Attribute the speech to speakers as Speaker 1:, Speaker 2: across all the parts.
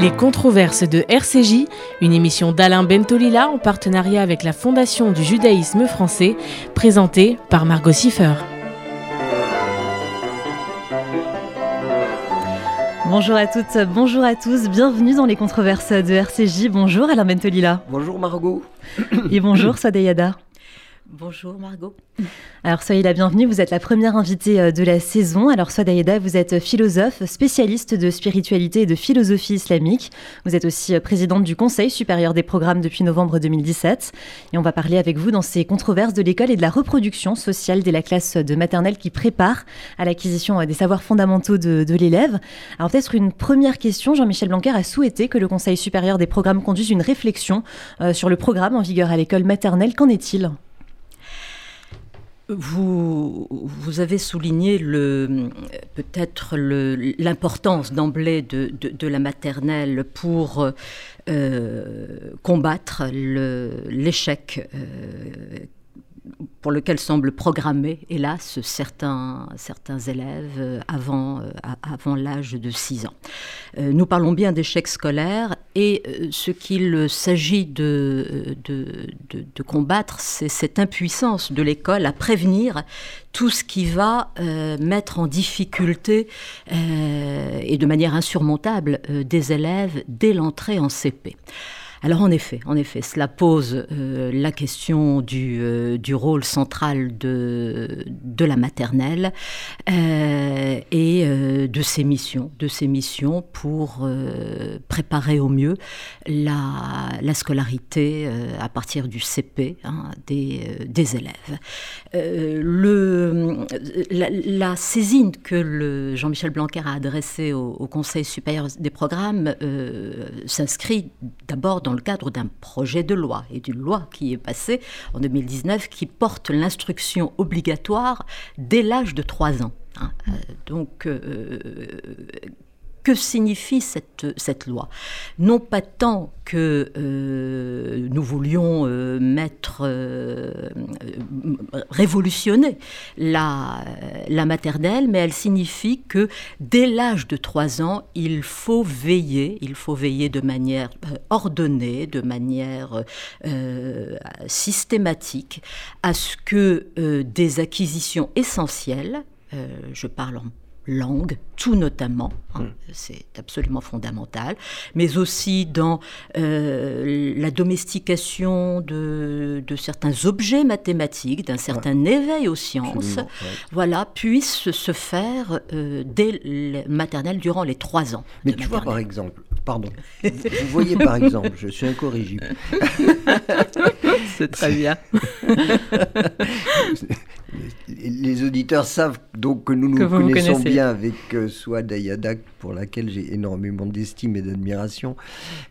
Speaker 1: Les controverses de RCJ, une émission d'Alain Bentolila en partenariat avec la Fondation du judaïsme français, présentée par Margot Siffer.
Speaker 2: Bonjour à toutes, bonjour à tous, bienvenue dans les controverses de RCJ. Bonjour Alain Bentolila.
Speaker 3: Bonjour Margot.
Speaker 2: Et bonjour Sadeyada.
Speaker 4: Bonjour Margot.
Speaker 2: Alors soyez la bienvenue, vous êtes la première invitée euh, de la saison. Alors Swadaïda, vous êtes philosophe, spécialiste de spiritualité et de philosophie islamique. Vous êtes aussi euh, présidente du Conseil supérieur des programmes depuis novembre 2017. Et on va parler avec vous dans ces controverses de l'école et de la reproduction sociale dès la classe de maternelle qui prépare à l'acquisition euh, des savoirs fondamentaux de, l'élève. Alors peut-être une première question, Jean-Michel Blanquer a souhaité que le Conseil supérieur des programmes conduise une réflexion sur le programme en vigueur à l'école maternelle. Qu'en est-il?
Speaker 4: Vous, vous avez souligné le, peut-être l'importance d'emblée de, de, la maternelle pour euh, combattre l'échec euh, pour lequel semblent programmer, hélas, certains, élèves euh, avant, euh, avant l'âge de 6 ans. Euh, nous parlons bien d'échec scolaire et ce qu'il s'agit de, combattre, c'est cette impuissance de l'école à prévenir tout ce qui va mettre en difficulté et de manière insurmontable des élèves dès l'entrée en CP. Alors en effet, en effet, cela pose euh, la question du, euh, du, rôle central de, la maternelle euh, et de ses missions, pour préparer au mieux la, la scolarité à partir du CP hein, des, élèves. la, saisine que Jean-Michel Blanquer a adressée au, Conseil supérieur des programmes s'inscrit d'abord dans dans le cadre d'un projet de loi et d'une loi qui est passée en 2019 qui porte l'instruction obligatoire dès l'âge de 3 ans. Hein. Euh, donc, euh, que signifie cette, cette loi. Non pas tant que euh, nous voulions euh, mettre, euh, révolutionner la, la maternelle, mais elle signifie que dès l'âge de 3 ans, il faut veiller, il faut veiller de manière ordonnée, de manière systématique, à ce que des acquisitions essentielles, je parle en langue, tout notamment, hein, mm. c'est absolument fondamental, mais aussi dans euh, la domestication de, certains objets mathématiques, d'un certain éveil aux sciences, voilà, puisse se faire euh, dès le maternelle durant les trois ans.
Speaker 3: Mais tu vois par exemple, pardon, vous voyez par exemple, je suis incorrigible.
Speaker 4: c'est très bien.
Speaker 3: les auditeurs savent donc que nous nous connaissons bien avec euh, Swad Ayadak, pour laquelle j'ai énormément d'estime et d'admiration.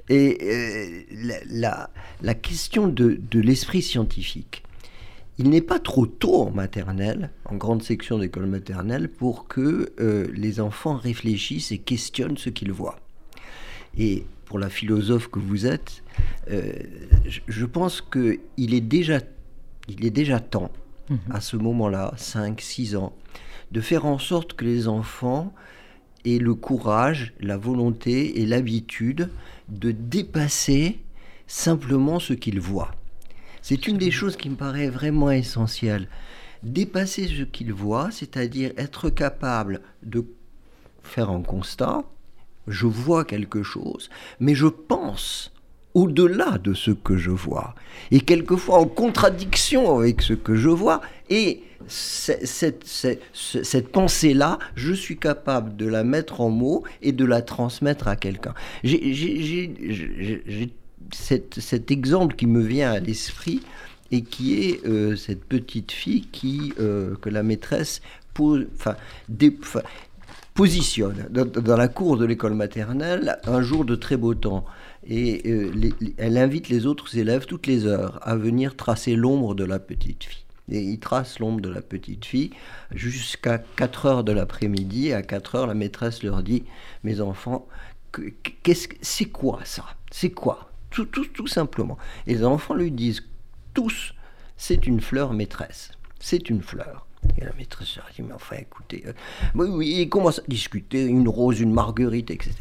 Speaker 3: Et euh, la, la, question de, de l'esprit scientifique, il n'est pas trop tôt en maternelle, en grande section d'école maternelle, pour que euh, les enfants réfléchissent et questionnent ce qu'ils voient. Et pour la philosophe que vous êtes, je, je pense qu'il est déjà, il est déjà temps Mhm. à ce moment-là, 5, 6 ans, de faire en sorte que les enfants aient le courage, la volonté et l'habitude de dépasser simplement ce qu'ils voient. C'est une des choses qui me paraît vraiment essentielle. Dépasser ce qu'ils voient, c'est-à-dire être capable de faire un constat, je vois quelque chose, mais je pense au-delà de ce que je vois, et quelquefois en contradiction avec ce que je vois, et cette, pensée-là, je suis capable de la mettre en mots et de la transmettre à quelqu'un. J'ai cet, exemple qui me vient à l'esprit et qui est euh, cette petite fille qui, euh, que la maîtresse pose, enfin, positionne dans, la cour de l'école maternelle un jour de très beau temps. Et euh, elle invite les autres élèves toutes les heures à venir tracer l'ombre de la petite fille. Et ils tracent l'ombre de la petite fille jusqu'à 4 heures de l'après-midi. À 4 heures, la maîtresse leur dit Mes enfants, c'est quoi ça? C'est quoi tout, tout, tout simplement. Et les enfants lui disent tous C'est une fleur maîtresse. C'est une fleur. Et la maîtresse leur dit, mais enfin, écoutez, euh, oui, oui, ils commencent à discuter, une rose, une marguerite, etc.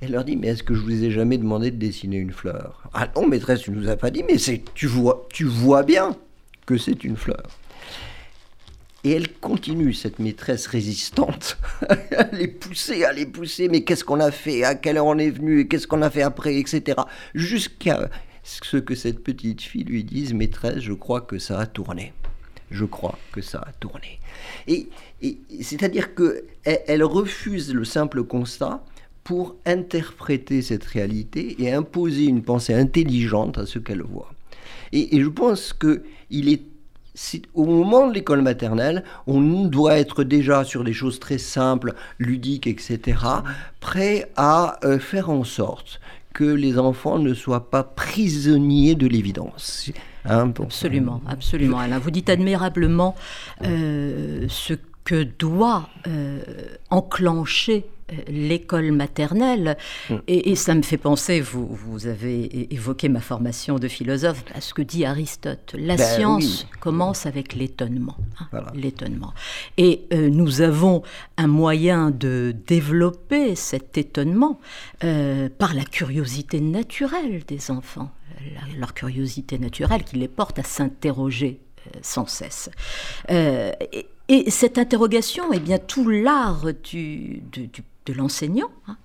Speaker 3: Elle leur dit, mais est-ce que je vous ai jamais demandé de dessiner une fleur? Ah non, maîtresse, tu nous as pas dit, mais c'est, tu vois, tu vois bien que c'est une fleur. Et elle continue, cette maîtresse résistante, à les pousser, à les pousser, mais qu'est-ce qu'on a fait, à quelle heure on est venu, qu'est-ce qu'on a fait après, etc. Jusqu'à ce que cette petite fille lui dise, maîtresse, je crois que ça a tourné. Je crois que ça a tourné. Et, c'est-à-dire qu'elle elle refuse le simple constat pour interpréter cette réalité et imposer une pensée intelligente à ce qu'elle voit. Et, je pense qu'il est au moment de l'école maternelle, on doit être déjà sur des choses très simples, ludiques, etc., prêt à euh, faire en sorte que les enfants ne soient pas prisonniers de l'évidence.
Speaker 4: Hein, absolument, absolument, Alain. Vous dites admirablement euh, ce que doit euh, enclencher l'école maternelle. Mm. Et, ça me fait penser, vous, vous avez évoqué ma formation de philosophe, à ce que dit Aristote. La ben science commence avec l'étonnement. Hein, l'étonnement. Et euh, nous avons un moyen de développer cet étonnement euh, par la curiosité naturelle des enfants. leur curiosité naturelle qui les porte à s'interroger euh, sans cesse. et, et, cette interrogation, eh bien, tout l'art du, du, du de l'enseignant, hein,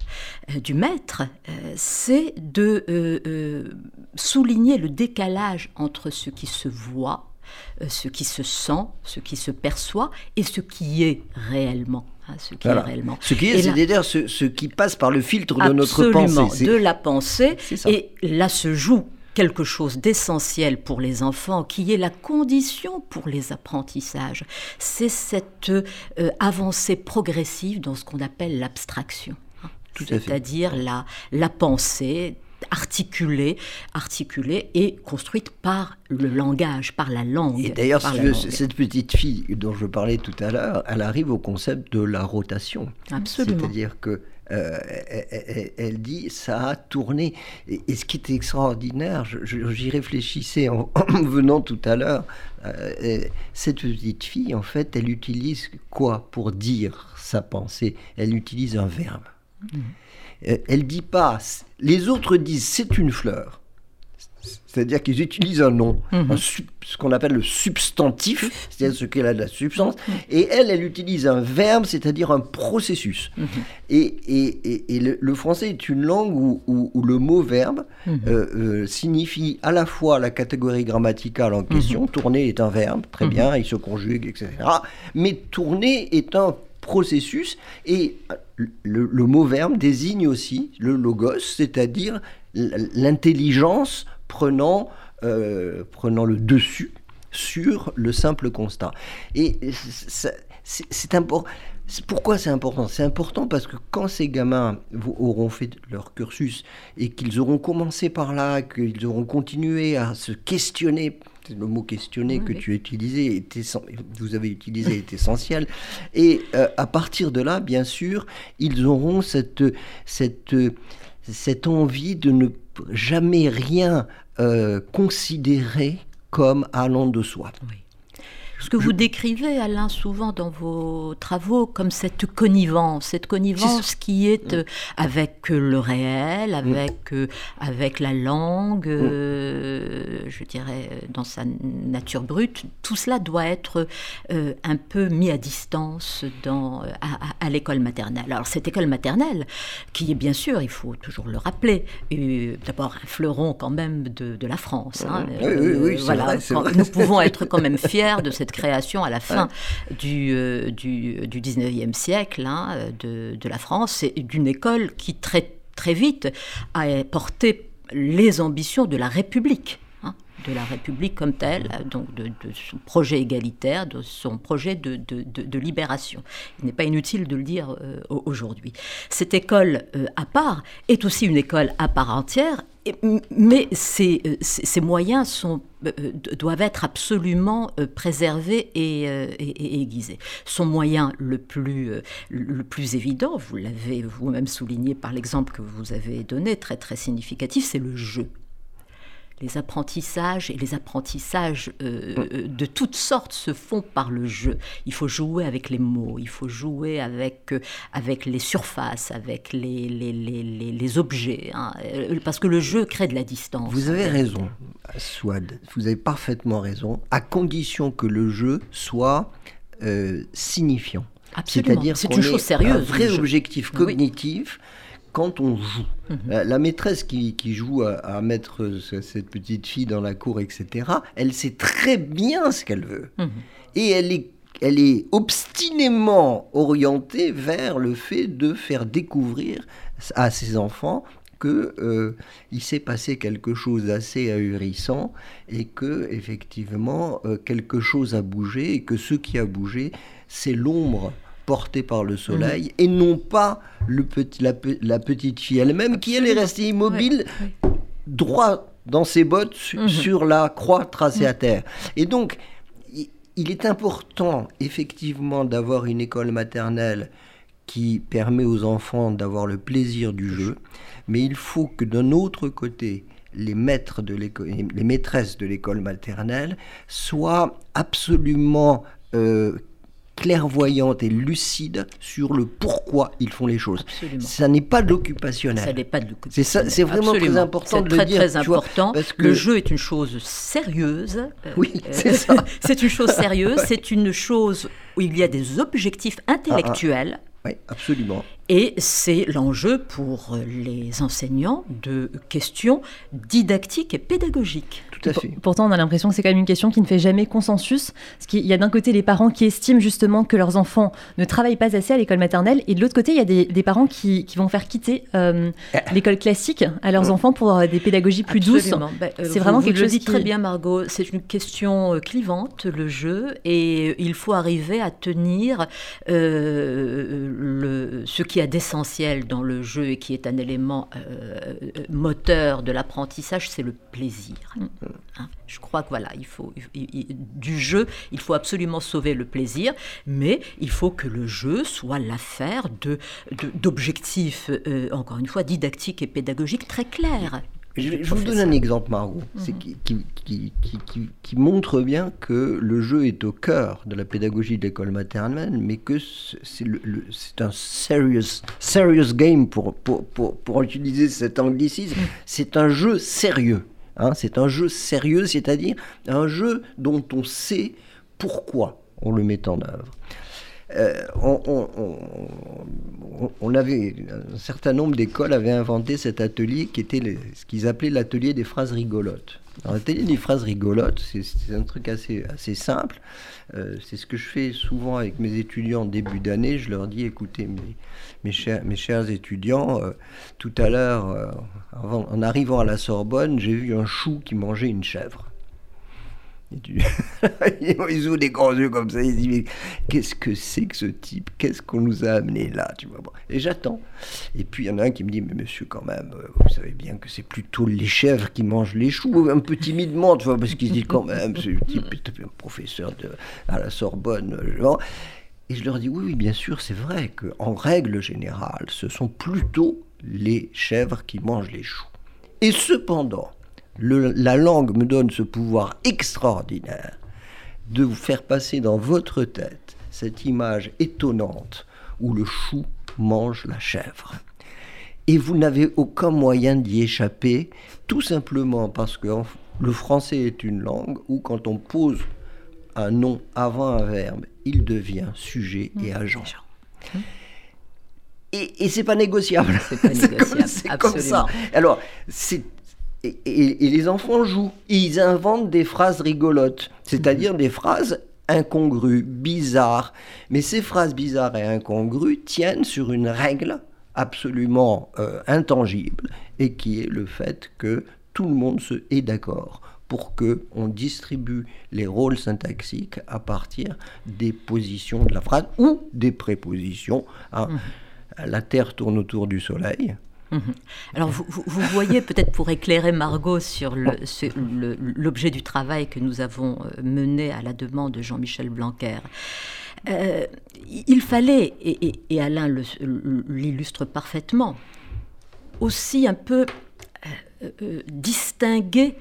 Speaker 4: euh, du maître, euh, c'est de euh, souligner le décalage entre ce qui se voit, ce qui se sent, ce qui se perçoit et ce qui est réellement. Hein,
Speaker 3: ce qui est réellement. Ce qui est, c'est-à-dire ce, qui passe par le filtre de notre
Speaker 4: pensée. de la pensée. Et là se joue quelque chose d'essentiel pour les enfants, qui est la condition pour les apprentissages. C'est cette euh, avancée progressive dans ce qu'on appelle l'abstraction. Hein. C'est-à-dire la, la pensée articulée, articulée et construite par le langage, par la langue.
Speaker 3: Et d'ailleurs, cette petite fille dont je parlais tout à l'heure, elle arrive au concept de la rotation.
Speaker 4: Absolument.
Speaker 3: C'est-à-dire que euh, elle, dit ça a tourné. Et, ce qui était extraordinaire, j'y réfléchissais en, venant tout à l'heure, euh, cette petite fille, en fait, elle utilise quoi pour dire sa pensée? Elle utilise un verbe. Mmh. Euh, elle dit pas, les autres disent c'est une fleur. C'est-à-dire qu'ils utilisent un nom, mhm. ce qu'on appelle le substantif, c'est-à-dire ce qu'elle a de la substance, mhm. et elle, elle utilise un verbe, c'est-à-dire un processus. Mhm. Et, le, français est une langue où, le mot verbe euh, euh, signifie à la fois la catégorie grammaticale en question, tourner est un verbe, très bien, il se conjugue, etc. Mais tourner est un processus, et le, le mot verbe désigne aussi le logos, c'est-à-dire l'intelligence prenant, euh, prenant le dessus sur le simple constat. Et c'est important. Pourquoi c'est important? C'est important parce que quand ces gamins auront fait leur cursus et qu'ils auront commencé par là, qu'ils auront continué à se questionner, le mot questionner que tu as utilisé, était, vous avez utilisé est essentiel, et euh, à partir de là, bien sûr, ils auront cette, cette, cette envie de ne jamais rien euh, considérer comme allant de soi.
Speaker 4: Ce que vous décrivez, Alain, souvent dans vos travaux, comme cette connivence, cette connivence qui est euh, avec euh, le réel, mm. avec, euh, avec la langue, mm. je dirais, dans sa nature brute, tout cela doit être un peu mis à distance dans, à, l'école maternelle. Alors cette école maternelle, qui est bien sûr, il faut toujours le rappeler, d'abord un fleuron quand même de, de la France.
Speaker 3: Hein, oui, oui, oui, voilà,
Speaker 4: nous pouvons être quand même fiers de cette création à la fin du, euh, du, du, 19e siècle hein, de, de, la France, et d'une école qui très, très vite a porté les ambitions de la République de la République comme telle, donc de, son projet égalitaire, de son projet de, de libération. Il n'est pas inutile de le dire euh, aujourd'hui. Cette école euh, à part est aussi une école à part entière mais ces, euh, ces, moyens sont, euh, euh, doivent être absolument préservés et, aiguisés. Son moyen le plus, le plus évident, vous l'avez vous-même souligné par l'exemple que vous avez donné, très très significatif, c'est le jeu. Les apprentissages et les apprentissages euh, de toutes sortes se font par le jeu. Il faut jouer avec les mots, il faut jouer avec, avec les surfaces, avec les, les, les, les objets, hein, parce que le jeu crée de la distance.
Speaker 3: Vous avez raison, Swad, vous avez parfaitement raison, à condition que le jeu soit signifiant.
Speaker 4: C'est-à-dire c'est une chose sérieuse. Un
Speaker 3: vrai objectif cognitif quand on joue. Mhm. la, maîtresse qui, joue à, mettre cette petite fille dans la cour, etc., elle sait très bien ce qu'elle veut. Mhm. Et elle est, elle est obstinément orientée vers le fait de faire découvrir à ses enfants que euh, il s'est passé quelque chose d'assez ahurissant et que effectivement euh, quelque chose a bougé et que ce qui a bougé c'est l'ombre portée par le soleil mhm. et non pas le petit, la, petite fille elle-même qui elle est restée immobile droit dans ses bottes mhm. sur la croix tracée à terre. Et donc il est important effectivement d'avoir une école maternelle qui permet aux enfants d'avoir le plaisir du jeu, mais il faut que d'un autre côté, les maîtres de l'école, les maîtresses de l'école maternelle soient absolument euh, clairvoyante et lucide sur le pourquoi ils font les choses. Ça n'est pas de l'occupationnel.
Speaker 4: Ça n'est pas de C'est
Speaker 3: c'est vraiment très important de le dire.
Speaker 4: C'est très important. parce que... Le jeu est une chose sérieuse.
Speaker 3: Oui, euh, c'est ça.
Speaker 4: c'est une chose sérieuse. c'est une chose où il y a des objectifs intellectuels.
Speaker 3: Oui, absolument.
Speaker 4: Et c'est l'enjeu pour les enseignants de questions didactiques et pédagogiques.
Speaker 3: Tout à fait.
Speaker 2: Pourtant, on a l'impression que c'est quand même une question qui ne fait jamais consensus. Parce qu'il y a d'un côté les parents qui estiment justement que leurs enfants ne travaillent pas assez à l'école maternelle, et de l'autre côté, il y a des, parents qui, vont faire quitter euh, eh. l'école classique à leurs enfants pour euh, des pédagogies plus douces.
Speaker 4: Bah, euh, c'est vraiment quelque chose. Le dit très bien, Margot. C'est une question clivante, le jeu, et il faut arriver à tenir le, ce qui d'essentiel dans le jeu et qui est un élément euh, moteur de l'apprentissage, c'est le plaisir. Mm. Hein, je crois que voilà, il faut du jeu, il faut absolument sauver le plaisir, mais il faut que le jeu soit l'affaire de d'objectifs, euh, encore une fois, didactiques et pédagogiques très clairs.
Speaker 3: Je, vous donne un exemple, Margot, mhm. qui, qui, montre bien que le jeu est au cœur de la pédagogie de l'école maternelle, mais que c'est un serious, serious game, pour, pour, pour, utiliser cet anglicisme. Mhm. C'est un jeu sérieux. Hein, c'est un jeu sérieux, c'est-à-dire un jeu dont on sait pourquoi on le met en œuvre. Euh, on, avait un certain nombre d'écoles avaient inventé cet atelier qui était ce qu'ils appelaient l'atelier des phrases rigolotes. L'atelier des phrases rigolotes, c'est un truc assez, simple. Euh, c'est ce que je fais souvent avec mes étudiants début d'année. Je leur dis écoutez, mes, mes chers étudiants, euh, tout à l'heure, en arrivant à la Sorbonne, j'ai vu un chou qui mangeait une chèvre. ils ouvrent des grands yeux comme ça, ils disent qu'est-ce que c'est que ce type? Qu'est-ce qu'on nous a amené là tu vois? Et j'attends. Et puis il y en a un qui me dit mais monsieur quand même, euh, vous savez bien que c'est plutôt les chèvres qui mangent les choux, un peu timidement, tu vois, parce qu'il se dit quand même, ce type est un professeur de, à la Sorbonne, genre. Et je leur dis oui, oui bien sûr, c'est vrai qu'en règle générale, ce sont plutôt les chèvres qui mangent les choux. Et cependant, la langue me donne ce pouvoir extraordinaire de vous faire passer dans votre tête cette image étonnante où le chou mange la chèvre. Et vous n'avez aucun moyen d'y échapper, tout simplement parce que le français est une langue où quand on pose un nom avant un verbe, il devient sujet et mmh. agent. Mmh. Et, et c'est pas négociable.
Speaker 4: C'est pas négociable.
Speaker 3: c'est comme ça. Alors, c'est et, les enfants jouent. ils inventent des phrases rigolotes, c'est-à-dire des phrases incongrues, bizarres. Mais ces phrases bizarres et incongrues tiennent sur une règle absolument euh, intangible et qui est le fait que tout le monde se est d'accord pour que on distribue les rôles syntaxiques à partir des positions de la phrase ou des prépositions. Hein. Mmh. La Terre tourne autour du Soleil.
Speaker 4: Mhm. Alors, vous, voyez peut-être pour éclairer Margot sur l'objet du travail que nous avons euh, mené à la demande de Jean-Michel Blanquer. Euh, il fallait, et, Alain l'illustre parfaitement, aussi un peu distinguer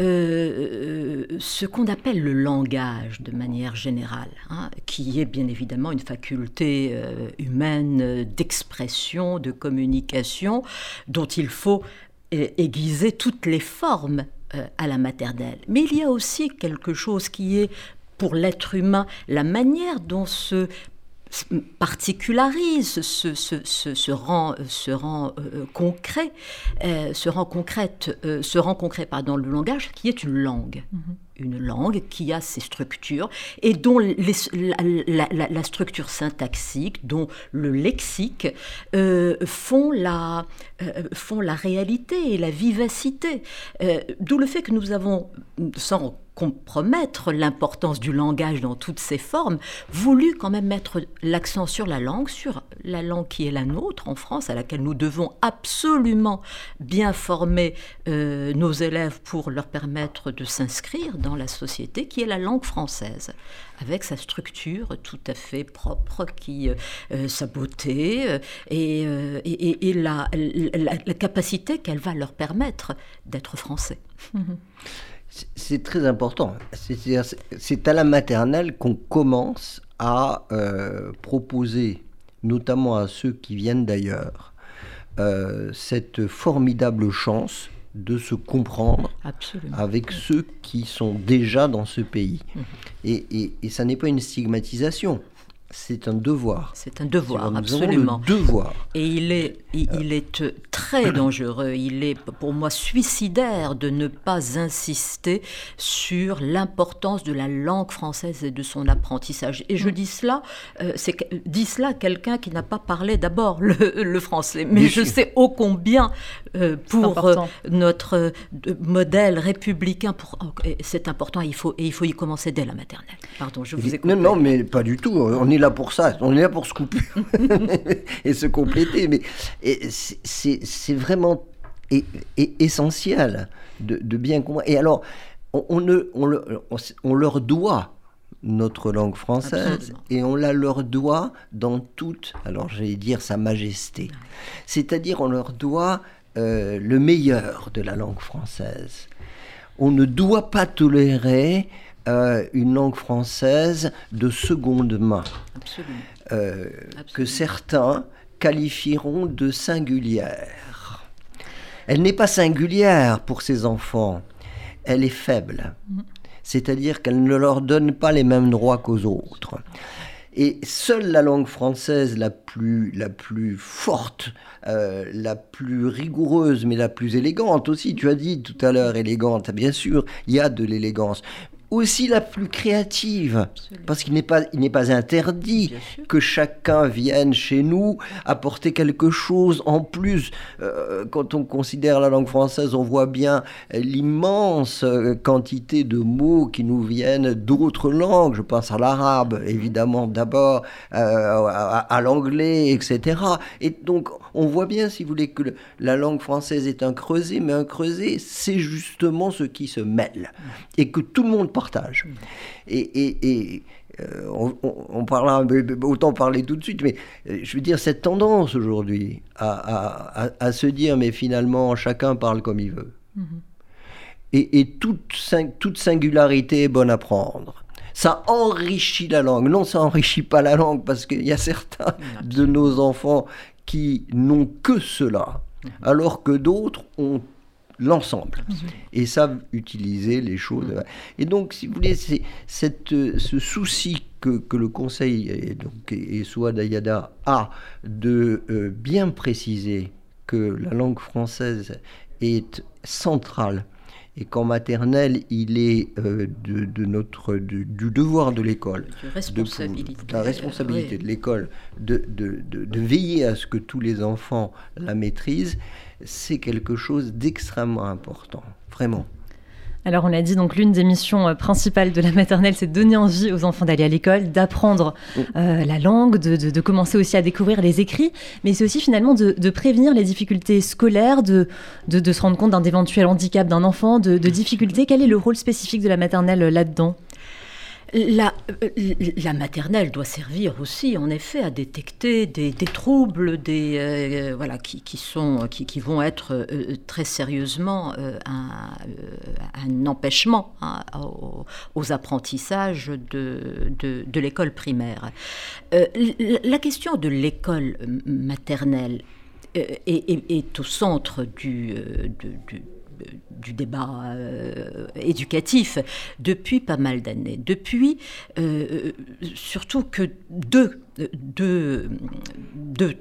Speaker 4: ce qu'on appelle le langage de manière générale, hein, qui est bien évidemment une faculté humaine d'expression, de communication, dont il faut aiguiser toutes les formes à la maternelle. Mais il y a aussi quelque chose qui est pour l'être humain, la manière dont se particularise, se, se, rend, se rend euh, concret, euh, se rend concrète, euh, se rend concret pardon, le langage qui est une langue. Mm-hmm une langue qui a ses structures et dont la, structure syntaxique, dont le lexique euh, font, la, euh, font la réalité et la vivacité. Euh, d'où le fait que nous avons, sans compromettre l'importance du langage dans toutes ses formes, voulu quand même mettre l'accent sur la langue, sur la langue qui est la nôtre en France, à laquelle nous devons absolument bien former nos élèves pour leur permettre de s'inscrire dans la société, qui est la langue française, avec sa structure tout à fait propre, qui, euh, euh, sa beauté euh, et, la, capacité qu'elle va leur permettre d'être français.
Speaker 3: C'est très important. C'est à la maternelle qu'on commence à proposer, notamment à ceux qui viennent d'ailleurs, cette formidable chance de se comprendre avec ceux qui sont déjà dans ce pays. Mhm. Et, et ça n'est pas une stigmatisation. C'est un devoir.
Speaker 4: C'est un devoir, absolument.
Speaker 3: devoir.
Speaker 4: Et il est, il, est très dangereux. Il est, pour moi, suicidaire de ne pas insister sur l'importance de la langue française et de son apprentissage. Et je mm. dis cela, euh, c'est dit cela quelqu'un qui n'a pas parlé d'abord le, français, mais je sais ô combien euh, pour euh, notre modèle républicain, pour, oh, c'est important. Il faut et il faut y commencer dès la maternelle. Pardon, je vous ai
Speaker 3: Non, non, mais pas du tout. On est là pour ça, on est là pour se couper et se compléter. Mais c'est vraiment essentiel de, bien comprendre. Et alors, on, on, leur doit notre langue française et on la leur doit dans toute, alors j'allais dire sa majesté. C'est-à-dire on leur doit euh, le meilleur de la langue française. On ne doit pas tolérer euh, une langue française de seconde main, euh, que certains qualifieront de singulière. Elle n'est pas singulière pour ces enfants, elle est faible, mm. c'est-à-dire qu'elle ne leur donne pas les mêmes droits qu'aux autres. Et seule la langue française la plus, la plus forte, euh, la plus rigoureuse, mais la plus élégante aussi, tu as dit tout à l'heure élégante, bien sûr, il y a de l'élégance, aussi la plus créative, parce qu'il n'est pas, il n'est pas interdit que chacun vienne chez nous apporter quelque chose en plus. Euh, quand on considère la langue française, on voit bien l'immense euh, quantité de mots qui nous viennent d'autres langues. Je pense à l'arabe, évidemment, d'abord, euh, à, l'anglais, etc. Et donc, on voit bien, si vous voulez, que la langue française est un creuset, mais un creuset, c'est justement ce qui se mêle. Et que tout le monde Et, euh, on, parlera, autant parler tout de suite, mais euh, je veux dire, cette tendance aujourd'hui à, se dire, mais finalement, chacun parle comme il veut. Mm-hmm. Et, toute, toute singularité est bonne à prendre ça enrichit la langue. Non, ça enrichit pas la langue parce qu'il y a certains de nos enfants qui n'ont que cela, mm-hmm. alors que d'autres ont l'ensemble, et savent utiliser les choses. Mhm. Et donc, si vous voulez, c'est ce souci que, que, le Conseil et, donc, et Souad Ayada a de euh, bien préciser que la langue française est centrale et qu'en maternelle, il est euh, de, notre, du devoir de l'école,
Speaker 4: de,
Speaker 3: la responsabilité de l'école, de, de, veiller à ce que tous les enfants la maîtrisent, c'est quelque chose d'extrêmement important, vraiment.
Speaker 2: Alors on l'a dit, donc l'une des missions euh, principales de la maternelle, c'est de donner envie aux enfants d'aller à l'école, d'apprendre mm. euh, la langue, de, commencer aussi à découvrir les écrits, mais c'est aussi finalement de, prévenir les difficultés scolaires, de, se rendre compte d'un éventuel handicap d'un enfant, de, difficultés. Quel est le rôle spécifique de la maternelle là-dedans?
Speaker 4: La, la, maternelle doit servir aussi, en effet, à détecter des, troubles, des, euh, voilà, qui, sont, qui, vont être euh, très sérieusement euh, un, empêchement hein, aux, apprentissages de, de, l'école primaire. la question de l'école maternelle est, au centre du du débat euh, éducatif depuis pas mal d'années. Depuis, euh, surtout que deux,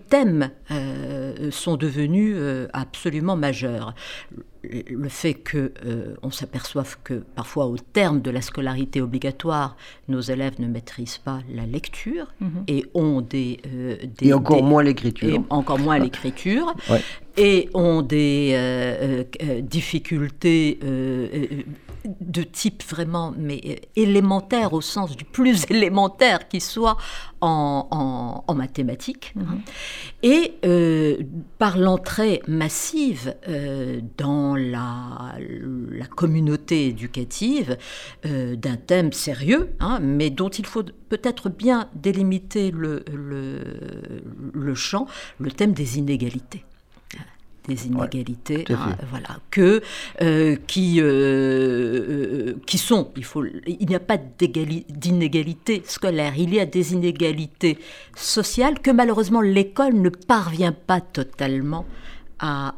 Speaker 4: thèmes euh, sont devenus absolument majeurs le fait que euh, on s'aperçoive que parfois au terme de la scolarité obligatoire, nos élèves ne maîtrisent pas la lecture mhm. et ont des,
Speaker 3: euh, et encore moins l'écriture,
Speaker 4: encore moins l'écriture, et ont des euh, difficultés de type vraiment mais élémentaire au sens du plus élémentaire qui soit en, en, mathématiques. Mhm. Et par l'entrée massive dans la, la communauté éducative euh, d'un thème sérieux, hein, mais dont il faut peut-être bien délimiter le, le, le champ, le thème des inégalités des inégalités, hein, voilà, que euh, qui euh, qui sont, il faut, il n'y a pas d'inégalité scolaire, il y a des inégalités sociales que malheureusement l'école ne parvient pas totalement à,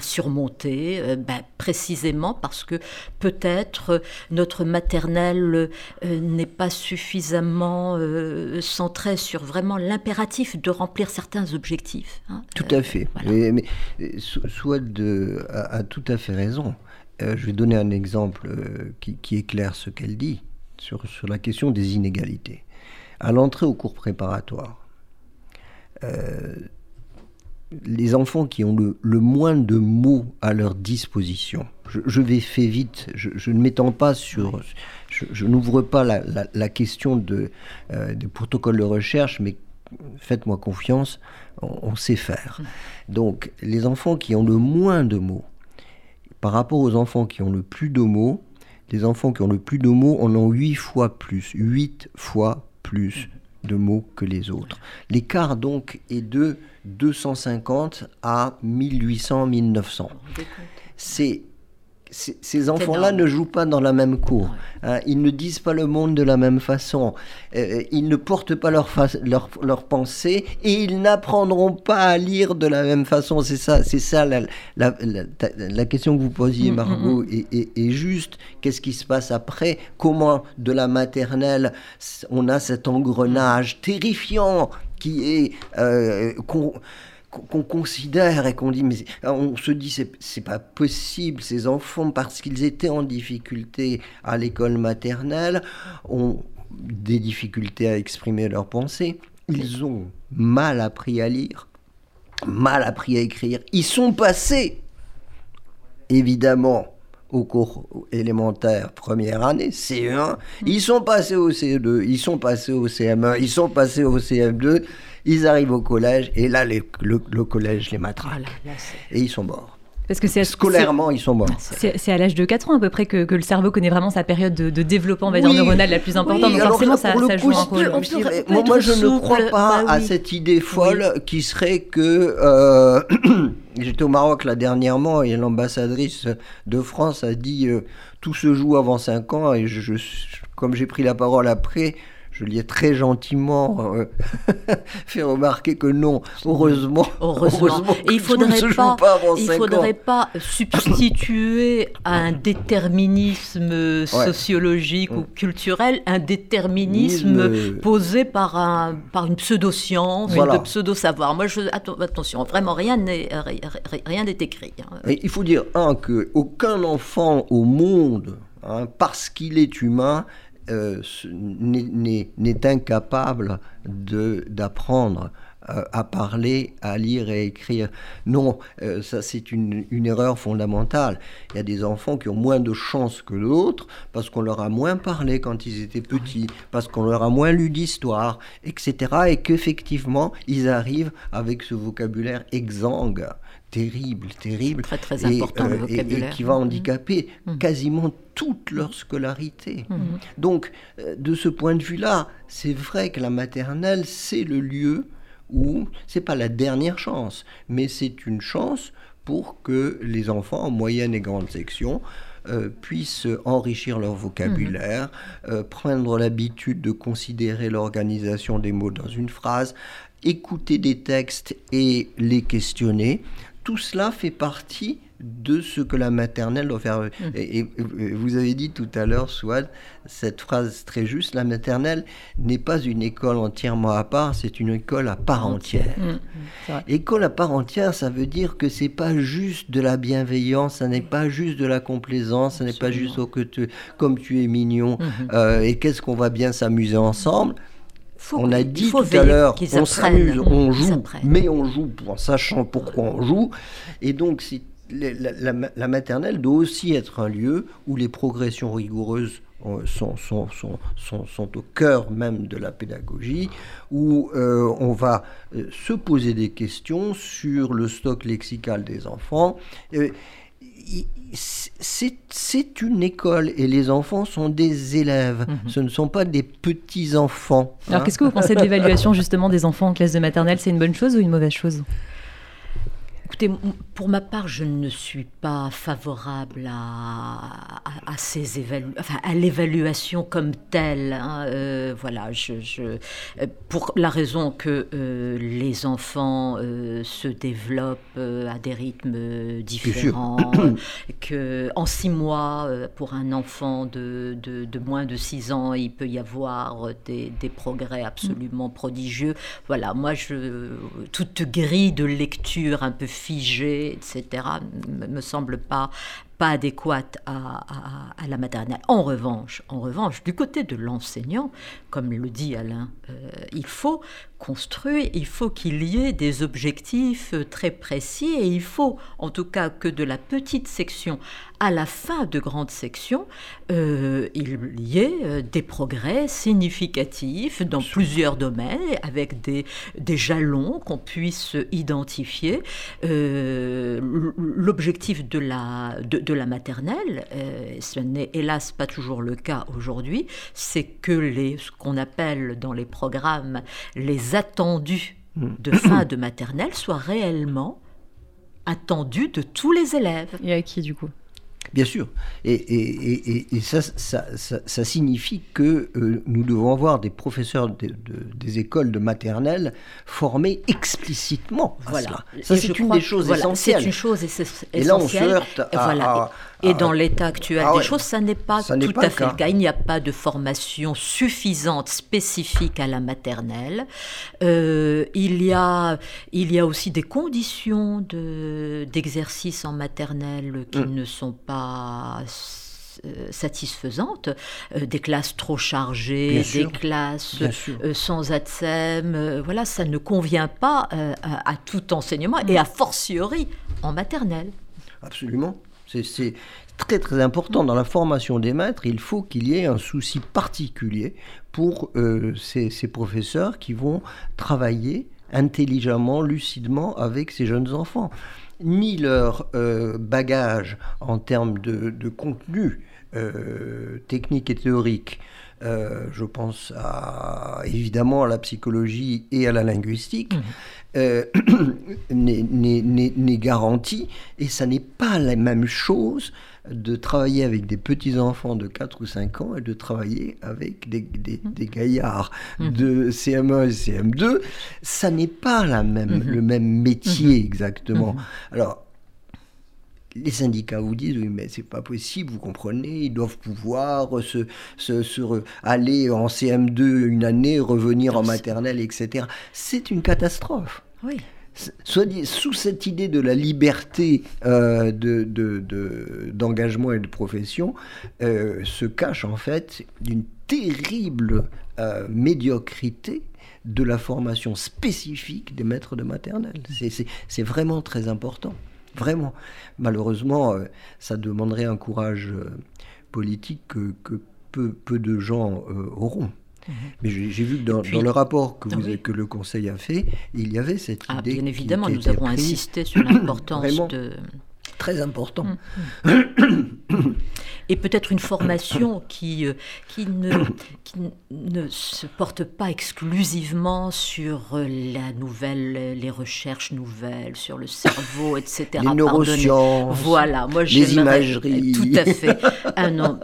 Speaker 4: surmonter, euh, ben, précisément parce que peut-être notre maternelle euh, n'est pas suffisamment euh, centrée sur vraiment l'impératif de remplir certains objectifs.
Speaker 3: Hein. Tout à fait. Mais, soit de, a, tout à fait raison. je vais donner un exemple qui, qui éclaire ce qu'elle dit sur, sur la question des inégalités. À l'entrée au cours préparatoire, les enfants qui ont le, moins de mots à leur disposition. Je, vais faire vite, je, ne m'étends pas sur... Je, n'ouvre pas la, question de, euh, des protocoles de recherche, mais faites-moi confiance, on, sait faire. Donc, les enfants qui ont le moins de mots, par rapport aux enfants qui ont le plus de mots, les enfants qui ont le plus de mots en ont 8 fois plus, 8 fois plus de mots que les autres. L'écart donc est de 250 à 1800-1900. C'est ces enfants-là ne jouent pas dans la même cour. Hein. ils ne disent pas le monde de la même façon. Euh, ils ne portent pas leur, leur, leur, pensée et ils n'apprendront pas à lire de la même façon. C'est ça, c'est ça la, la, la, question que vous posiez, mm, mm, Margot, mm. est, juste. Qu'est-ce qui se passe après? Comment, de la maternelle, on a cet engrenage terrifiant qui est... Euh, qu'on considère et qu'on dit, mais on se dit, c'est pas possible, ces enfants, parce qu'ils étaient en difficulté à l'école maternelle, ont des difficultés à exprimer leurs pensées, ils ont mal appris à lire, mal appris à écrire, ils sont passés, évidemment, au cours élémentaire première année, C1, ils sont passés au CE2, ils sont passés au CM1, ils sont passés au CM2, ils arrivent au collège et là, le, collège les matraque. et ils sont morts. Parce que c'est scolairement, ils sont morts.
Speaker 2: C'est à l'âge de 4 ans à peu près que, le cerveau connaît vraiment sa période de, développement, on va dire, neuronal la plus importante. donc forcément, ça, joue un rôle.
Speaker 3: moi, je ne crois pas bah à cette idée folle qui serait que. Euh, j'étais au Maroc là dernièrement et l'ambassadrice de France a dit euh, tout se joue avant 5 ans et je, comme j'ai pris la parole après, je lui ai très gentiment euh, fait remarquer que non, heureusement.
Speaker 4: Heureusement. Et il faudrait pas, il faudrait pas substituer à un déterminisme sociologique ou culturel un déterminisme posé par un par une pseudo-science, voilà. pseudo-savoir. Moi, je, attention, vraiment rien n'est rien n'est écrit.
Speaker 3: Hein. il faut dire un que aucun enfant au monde, hein, parce qu'il est humain, euh, n'est incapable d'apprendre euh, à parler, à lire et à écrire. Non, euh, ça c'est une, erreur fondamentale. Il y a des enfants qui ont moins de chance que d'autres parce qu'on leur a moins parlé quand ils étaient petits, parce qu'on leur a moins lu d'histoire, etc. Et qu'effectivement, ils arrivent avec ce vocabulaire exsangue terrible, terrible,
Speaker 4: très, très important, le vocabulaire.
Speaker 3: et, qui va handicaper mmh. quasiment toute leur scolarité. Mmh. Donc, de ce point de vue-là, c'est vrai que la maternelle, c'est le lieu où c'est pas la dernière chance, mais c'est une chance pour que les enfants en moyenne et grande section euh, puissent enrichir leur vocabulaire, mmh. euh, prendre l'habitude de considérer l'organisation des mots dans une phrase, écouter des textes et les questionner. Tout cela fait partie de ce que la maternelle doit faire. Mmh. Et, vous avez dit tout à l'heure, Swad, cette phrase très juste, la maternelle n'est pas une école entièrement à part, c'est une école à part entière. Mmh. École à part entière, ça veut dire que c'est pas juste de la bienveillance, ça n'est pas juste de la complaisance, ça n'est pas juste oh, que tu, comme tu es mignon euh, et qu'est-ce qu'on va bien s'amuser ensemble. On a dit tout à l'heure, on s'amuse, on joue, mais on joue en sachant pourquoi on joue. Et donc, si la, maternelle doit aussi être un lieu où les progressions rigoureuses euh, sont, sont, sont, sont, au cœur même de la pédagogie, où euh, on va euh, se poser des questions sur le stock lexical des enfants. C'est une école et les enfants sont des élèves, mhm. ce ne sont pas des petits-enfants.
Speaker 2: Alors qu'est-ce que vous pensez de l'évaluation justement des enfants en classe de maternelle? C'est une bonne chose ou une mauvaise chose?
Speaker 4: Écoutez, pour ma part, je ne suis pas favorable à, à, ces enfin, à l'évaluation comme telle. Hein. Euh, voilà, je, je, euh, pour la raison que euh, les enfants se développent à des rythmes différents, que en six mois, pour un enfant de, de, de, moins de six ans, il peut y avoir des, des progrès absolument prodigieux. Voilà, moi, je, toute grille de lecture un peu figée, etc., me semble pas pas adéquate à, la maternelle. En revanche, en revanche, du côté de l'enseignant, comme le dit Alain, euh, il faut construire, il faut qu'il y ait des objectifs euh, très précis et il faut en tout cas que de la petite section à la fin de grande section, euh, il y ait des progrès significatifs dans plusieurs domaines avec des, des jalons qu'on puisse identifier. L'objectif de la, de, de la maternelle, euh, ce n'est hélas pas toujours le cas aujourd'hui, c'est que les, ce qu'on appelle dans les programmes les attendus mm. de fin de maternelle soient réellement attendus de tous les élèves.
Speaker 2: Et à qui du coup?
Speaker 3: Bien sûr. Et, ça, ça, signifie que euh, nous devons avoir des professeurs des écoles de maternelle formés explicitement à voilà. Ça, c'est une des choses essentielles.
Speaker 4: C'est une chose essentielle.
Speaker 3: Et là, on se heurte à,
Speaker 4: et dans l'état actuel ah des choses, ça n'est pas tout à fait le cas. Il n'y a pas de formation suffisante spécifique à la maternelle. Euh, il, y a, il y a aussi des conditions d'exercice en maternelle qui mm. ne sont pas euh, satisfaisantes, euh, des classes trop chargées, des classes sans ATSEM, voilà, ça ne convient pas à, à, tout enseignement et mm. a fortiori en maternelle.
Speaker 3: Absolument. C'est très très important dans la formation des maîtres. Il faut qu'il y ait un souci particulier pour euh, ces, professeurs qui vont travailler intelligemment, lucidement avec ces jeunes enfants. Ni leur euh, bagage en termes de, contenu euh, technique et théorique, je pense à, évidemment à la psychologie et à la linguistique, mmh. Euh, n'est garanti. Et ça n'est pas la même chose de travailler avec des petits-enfants de 4 ou 5 ans et de travailler avec des, des, mmh. gaillards mmh. de CM1 et CM2. Ça n'est pas la même, mmh. le même métier exactement. Alors, les syndicats vous disent oui mais c'est pas possible, vous comprenez, ils doivent pouvoir se, se, aller en CM2 une année, revenir en maternelle, etc. C'est une catastrophe.
Speaker 4: Oui.
Speaker 3: Soit sous cette idée de la liberté euh, d'engagement et de profession euh, se cache en fait une terrible euh, médiocrité de la formation spécifique des maîtres de maternelle. C'est vraiment très important. Vraiment. Malheureusement, euh, ça demanderait un courage euh, politique que, peu, peu, de gens euh, auront. Mhm. Mais j'ai vu que dans, le rapport que, vous, que, le Conseil a fait, il y avait cette ah, idée.
Speaker 4: Bien évidemment, nous avons insisté sur l'importance de.
Speaker 3: Très important.
Speaker 4: Mm. et peut-être une formation qui, euh, qui, ne, qui ne se porte pas exclusivement sur euh, la nouvelle, les recherches nouvelles, sur le cerveau, etc.
Speaker 3: Les neurosciences,
Speaker 4: voilà, moi
Speaker 3: les imageries.
Speaker 4: Tout à fait. Ah non,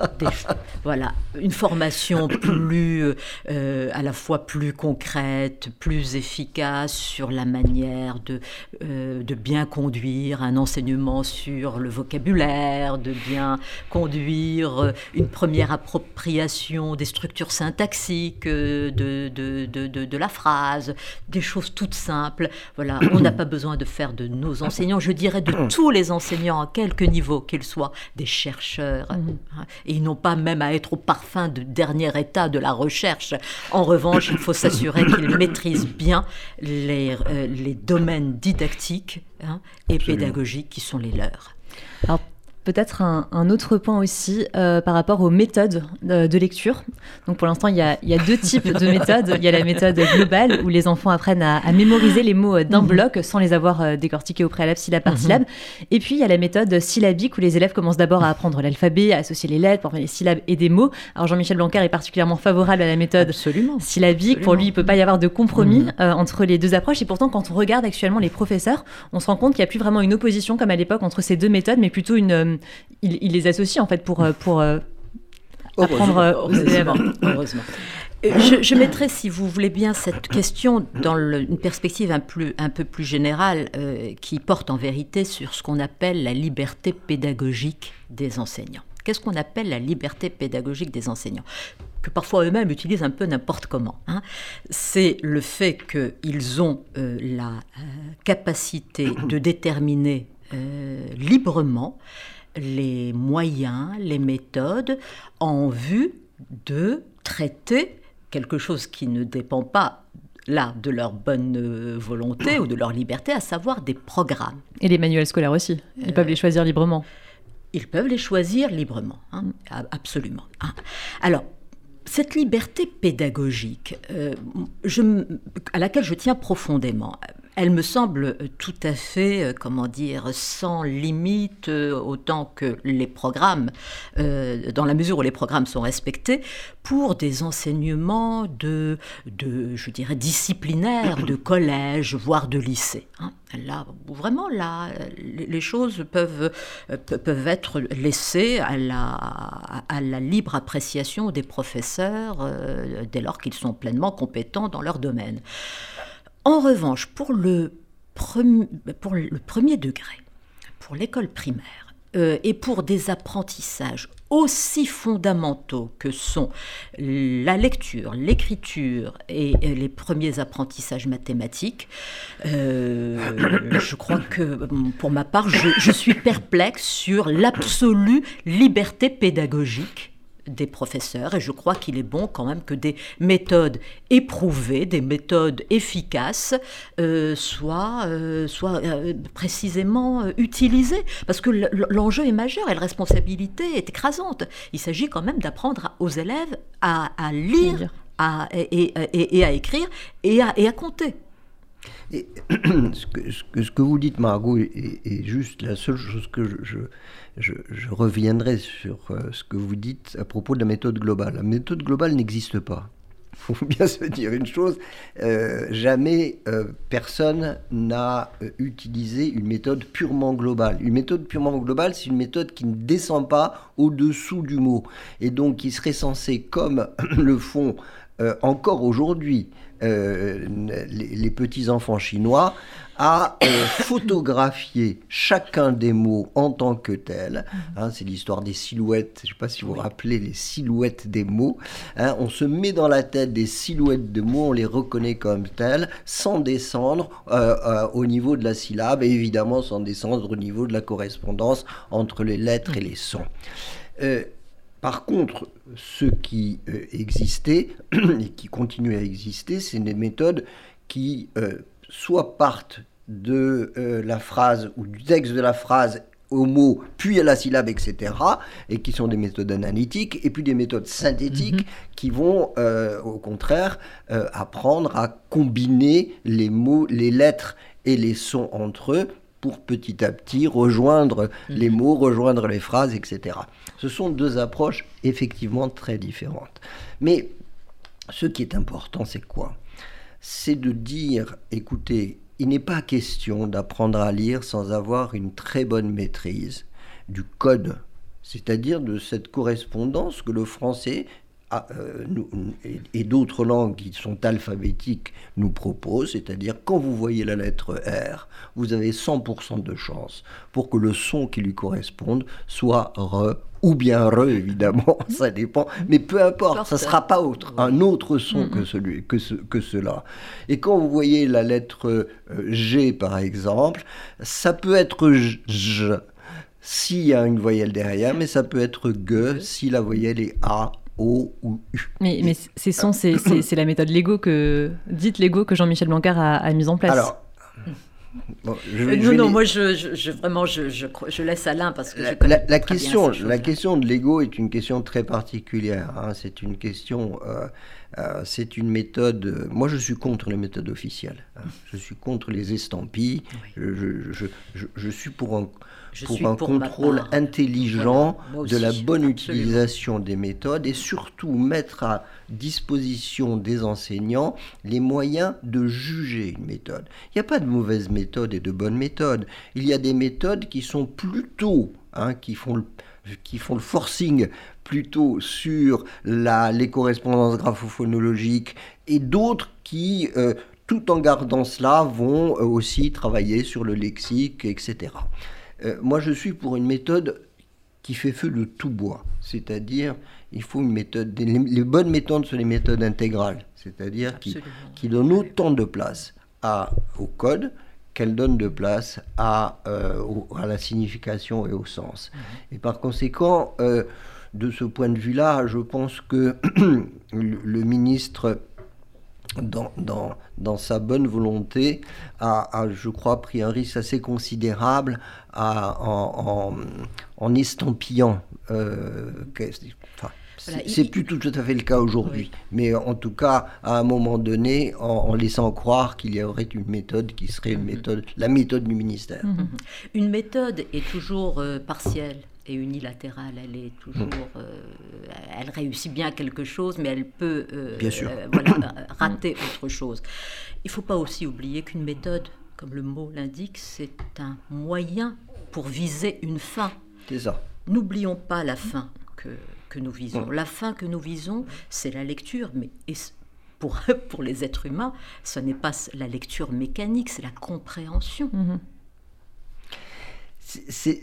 Speaker 4: voilà, une formation plus, euh, à la fois plus concrète, plus efficace sur la manière de, de bien conduire un enseignement sur le vocabulaire, de bien conduire euh, une première appropriation des structures syntaxiques euh, de, de, de, de, la phrase, des choses toutes simples. Voilà, on n'a pas besoin de faire de nos enseignants, je dirais de tous les enseignants, à quelque niveau qu'ils soient, des chercheurs. Mhm. Hein, et ils n'ont pas même à être au parfum de dernier état de la recherche. En revanche, il faut s'assurer qu'ils maîtrisent bien les, euh, les domaines didactiques hein, et pédagogiques qui sont les leurs.
Speaker 2: Alors, Peut-être un, autre point aussi euh, par rapport aux méthodes de, lecture. Donc pour l'instant, il, y a deux types de méthodes. Il y a la méthode globale où les enfants apprennent à, mémoriser les mots d'un mhm. bloc sans les avoir euh, décortiqués au préalable syllabe par mhm. syllabe. Et puis il y a la méthode syllabique où les élèves commencent d'abord à apprendre l'alphabet, à associer les lettres, pour les syllabes et des mots. Alors Jean-Michel Blanquer est particulièrement favorable à la méthode
Speaker 4: Absolument.
Speaker 2: syllabique. Pour lui, il ne peut pas y avoir de compromis mhm. euh, entre les deux approches. Et pourtant, quand on regarde actuellement les professeurs, on se rend compte qu'il n'y a plus vraiment une opposition comme à l'époque entre ces deux méthodes, mais plutôt une il, les associe en fait pour, euh, pour euh, apprendre euh, aux élèves.
Speaker 4: Heureusement. Je, mettrai, si vous voulez bien, cette question dans une perspective un, plus, un, peu plus générale qui porte en vérité sur ce qu'on appelle la liberté pédagogique des enseignants. Qu'est-ce qu'on appelle la liberté pédagogique des enseignants? Que parfois eux-mêmes utilisent un peu n'importe comment. Hein. C'est le fait qu'ils ont la capacité de déterminer librement les moyens, les méthodes en vue de traiter quelque chose qui ne dépend pas là de leur bonne euh, volonté ou de leur liberté, à savoir des programmes.
Speaker 2: Et les manuels scolaires aussi, ils peuvent les choisir librement.
Speaker 4: Ils peuvent les choisir librement, hein, absolument. Hein. Alors, cette liberté pédagogique, euh, à laquelle je tiens profondément, elle me semble euh, tout à fait, euh, comment dire, sans limite, euh, autant que les programmes, dans la mesure où les programmes sont respectés, pour des enseignements de, de je dirais, disciplinaires, de collège, voire de lycée. Hein. Là, vraiment, là, les choses peuvent, peuvent être laissées à la, à la libre appréciation des professeurs dès lors qu'ils sont pleinement compétents dans leur domaine. En revanche, pour le, premier degré, pour l'école primaire, euh, et pour des apprentissages aussi fondamentaux que sont la lecture, l'écriture et les premiers apprentissages mathématiques, euh, je crois que pour ma part, je suis perplexe sur l'absolue liberté pédagogique des professeurs et je crois qu'il est bon quand même que des méthodes éprouvées, des méthodes efficaces euh, soient, euh, euh, précisément utilisées parce que l'enjeu est majeur et la responsabilité est écrasante. Il s'agit quand même d'apprendre aux élèves à, lire à, et, à écrire et à, et à compter.
Speaker 3: Et ce, que, ce, que, vous dites, Margot, est, juste la seule chose que je, je, reviendrai sur euh, ce que vous dites à propos de la méthode globale. La méthode globale n'existe pas. Il faut bien se dire une chose, euh, jamais euh, personne n'a utilisé une méthode purement globale. Une méthode purement globale, c'est une méthode qui ne descend pas au-dessous du mot, et donc qui serait censée, comme le font encore aujourd'hui les petits-enfants chinois, à euh, photographier chacun des mots en tant que tel. Mhm. Hein, c'est l'histoire des silhouettes. Je ne sais pas si vous vous rappelez les silhouettes des mots. Hein. on se met dans la tête des silhouettes de mots, on les reconnaît comme tels, sans descendre euh, euh, au niveau de la syllabe et évidemment sans descendre au niveau de la correspondance entre les lettres et les sons par contre, ce qui euh, existait et qui continue à exister, c'est des méthodes qui euh, soit partent de euh, la phrase ou du texte de la phrase au mot, puis à la syllabe, etc., et qui sont des méthodes analytiques, et puis des méthodes synthétiques mhm. qui vont, au contraire, apprendre à combiner les mots, les lettres et les sons entre eux pour petit à petit rejoindre les mhm. mots, rejoindre les phrases, etc. Ce sont deux approches effectivement très différentes. Mais ce qui est important, c'est quoi? C'est de dire, écoutez, il n'est pas question d'apprendre à lire sans avoir une très bonne maîtrise du code, c'est-à-dire de cette correspondance que le français et, d'autres langues qui sont alphabétiques nous proposent, c'est-à-dire quand vous voyez la lettre R, vous avez 100% de chance pour que le son qui lui corresponde soit re ou bien re, évidemment, ça dépend, mais peu importe, ça ne sera pas autre, un autre son que, celui, que, ce, que cela. Et quand vous voyez la lettre euh, G, par exemple, ça peut être J s'il y a une voyelle derrière, mais ça peut être G. si la voyelle est A O ou U.
Speaker 2: Mais, mais ces sons, c'est la méthode Lego que, dites Lego que Jean-Michel Blanquer a, a mise en place.
Speaker 3: Alors,
Speaker 4: euh, non, non, moi, je, vraiment, je, je, laisse Alain parce que
Speaker 3: la, question, la question de l'ego est une question très particulière. Hein. C'est une question, euh, euh, c'est une méthode. Moi, je suis contre les méthodes officielles. Hein. Je suis contre les estampilles. Je, suis pour un pour un contrôle intelligent de la bonne utilisation des méthodes et surtout mettre à disposition des enseignants les moyens de juger une méthode. Il n'y a pas de mauvaise méthode et de bonne méthode. Il y a des méthodes qui sont plutôt, hein, qui, font le, qui font le forcing plutôt sur la, les correspondances graphophonologiques et d'autres qui... Euh, tout en gardant cela, vont euh, aussi travailler sur le lexique, etc. Euh, moi, je suis pour une méthode qui fait feu de tout bois. C'est-à-dire, il faut une méthode. Les, bonnes méthodes sont les méthodes intégrales, c'est-à-dire qui, qui, donnent autant de place à, au code qu'elles donnent de place à, euh, à, la signification et au sens. Mhm. Et par conséquent, euh, de ce point de vue-là, je pense que le ministre dans, dans, dans, sa bonne volonté, a, je crois, pris un risque assez considérable à, en, en, estampillant. Euh, c'est plus tout à fait le cas aujourd'hui, mais en tout cas, à un moment donné, en, laissant croire qu'il y aurait une méthode qui serait une mhm. méthode, la méthode du ministère.
Speaker 4: Mhm. Une méthode est toujours euh, partielle et unilatérale. Elle est toujours, mm. euh, elle réussit bien quelque chose, mais elle peut
Speaker 3: euh, euh,
Speaker 4: rater autre chose. Il ne faut pas aussi oublier qu'une méthode, comme le mot l'indique, c'est un moyen pour viser une fin.
Speaker 3: C'est ça.
Speaker 4: N'oublions pas la fin que, que nous visons. Mm. La fin que nous visons, c'est la lecture, mais pour, pour les êtres humains, ce n'est pas la lecture mécanique, c'est la compréhension. Mm-hmm
Speaker 3: c'est,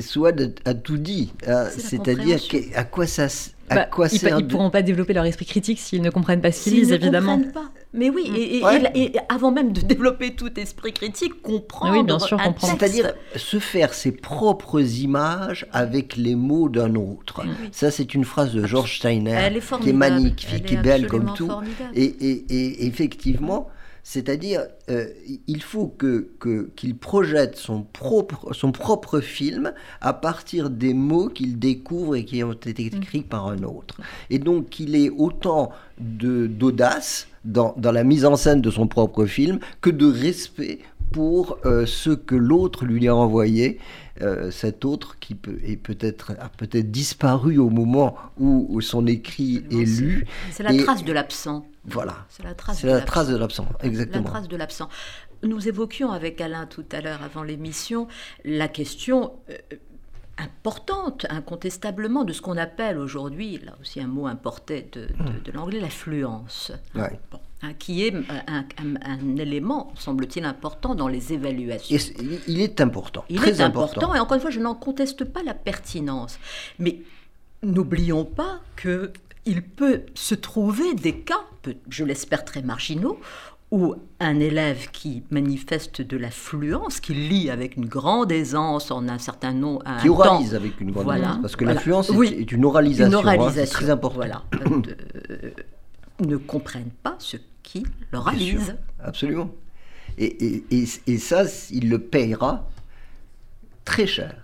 Speaker 3: soit a tout dit. Hein. C'est-à-dire à quoi ça, à
Speaker 2: bah,
Speaker 3: quoi
Speaker 2: ils ne pourront pas développer leur esprit critique s'ils ne comprennent pas ce qu'ils lisent, évidemment.
Speaker 4: Pas. Mais oui, et, avant même de développer tout esprit critique, comprendre.
Speaker 2: Oui, bien sûr, comprendre.
Speaker 3: C'est-à-dire se faire ses propres images avec les mots d'un autre. Ça, c'est une phrase de George Steiner qui est magnifique, qui est, belle comme tout. Et, effectivement c'est-à-dire, euh, il faut que, qu'il projette son propre, son propre film à partir des mots qu'il découvre et qui ont été mm. écrits par un autre. Et donc qu'il ait autant de, d'audace dans, dans, la mise en scène de son propre film que de respect pour euh, ce que l'autre lui a envoyé. Euh, cet autre qui peut, est peut-être, a peut-être disparu au moment où, son écrit est lu.
Speaker 4: C'est la trace de l'absent.
Speaker 3: Voilà.
Speaker 4: C'est la trace,
Speaker 3: de, la trace de l'absent, exactement.
Speaker 4: La trace de l'absent. Nous évoquions avec Alain tout à l'heure, avant l'émission, la question euh, importante, incontestablement, de ce qu'on appelle aujourd'hui, là aussi un mot importé de, de, hmm. l'anglais, l'affluence. Hein, qui est un, élément, semble-t-il, important dans les évaluations.
Speaker 3: il est important.
Speaker 4: Il est important, et encore une fois, je n'en conteste pas la pertinence. Mais n'oublions pas que il peut se trouver des cas, je l'espère très marginaux, ou un élève qui manifeste de la fluence, qui lit avec une grande aisance en un certain nom, un
Speaker 3: qui oralise avec une grande aisance, parce que la fluence est, une oralisation, hein, c'est très important.
Speaker 4: Voilà, euh, ne comprennent pas ce qui l'oralise.
Speaker 3: Absolument. Et, et, et, ça, il le payera très cher.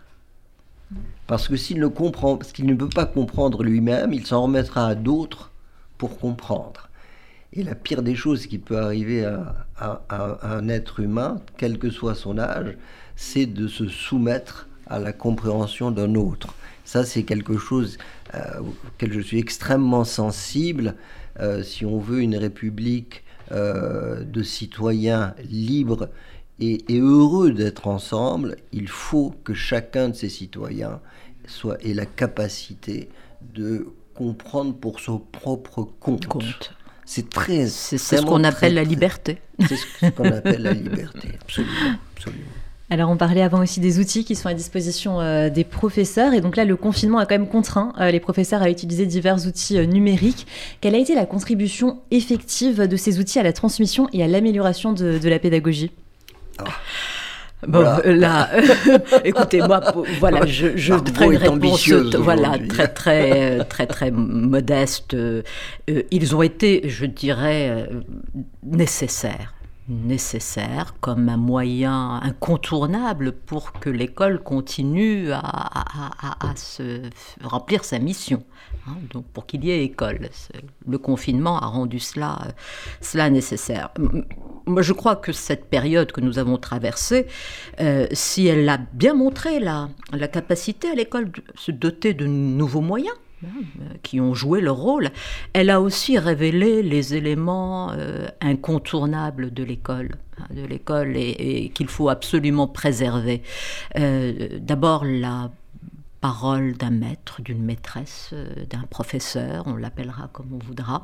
Speaker 3: Parce que s'il ne comprend, parce qu'il ne peut pas comprendre lui-même, il s'en remettra à d'autres pour comprendre. Et la pire des choses qui peut arriver à, un être humain, quel que soit son âge, c'est de se soumettre à la compréhension d'un autre. Ça, c'est quelque chose euh, auquel je suis extrêmement sensible. Euh, si on veut une république euh, de citoyens libres et, heureux d'être ensemble, il faut que chacun de ces citoyens soit, ait la capacité de comprendre pour son propre compte. compte.
Speaker 4: C'est très. C'est ce qu'on appelle la liberté.
Speaker 3: C'est ce qu'on appelle la liberté, absolument,
Speaker 2: Alors on parlait avant aussi des outils qui sont à disposition euh, des professeurs et donc là le confinement a quand même contraint euh, les professeurs à utiliser divers outils euh, numériques. Quelle a été la contribution effective de ces outils à la transmission et à l'amélioration de, la pédagogie?
Speaker 4: Ah. Bon, là, écoutez, moi, voilà, je, je ferai une réponse, voilà, très, très, euh, très, très modeste. Euh, ils ont été, je dirais, euh, nécessaires nécessaire comme un moyen incontournable pour que l'école continue à, à, se remplir sa mission. Hein, donc pour qu'il y ait école. Le confinement a rendu cela, cela nécessaire. Moi, je crois que cette période que nous avons traversée, euh, si elle a bien montré la, capacité à l'école de se doter de nouveaux moyens, qui ont joué leur rôle. Elle a aussi révélé les éléments euh, incontournables de l'école hein, de l'école et, qu'il faut absolument préserver. Euh, d'abord la parole d'un maître, d'une maîtresse, euh, d'un professeur, on l'appellera comme on voudra,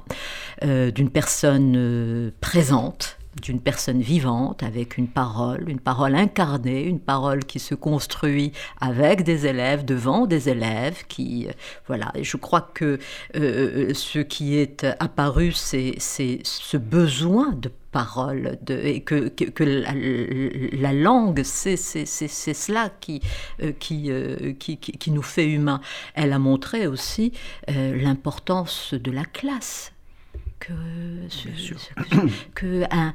Speaker 4: d'une personne présente d'une personne vivante avec une parole, une parole incarnée, une parole qui se construit avec des élèves, devant des élèves, qui, euh, voilà, et je crois que euh, ce qui est apparu, c'est ce besoin de parole, et que, la, langue, c'est cela qui, euh, qui, nous fait humains. Elle a montré aussi l'importance de la classe que, que un,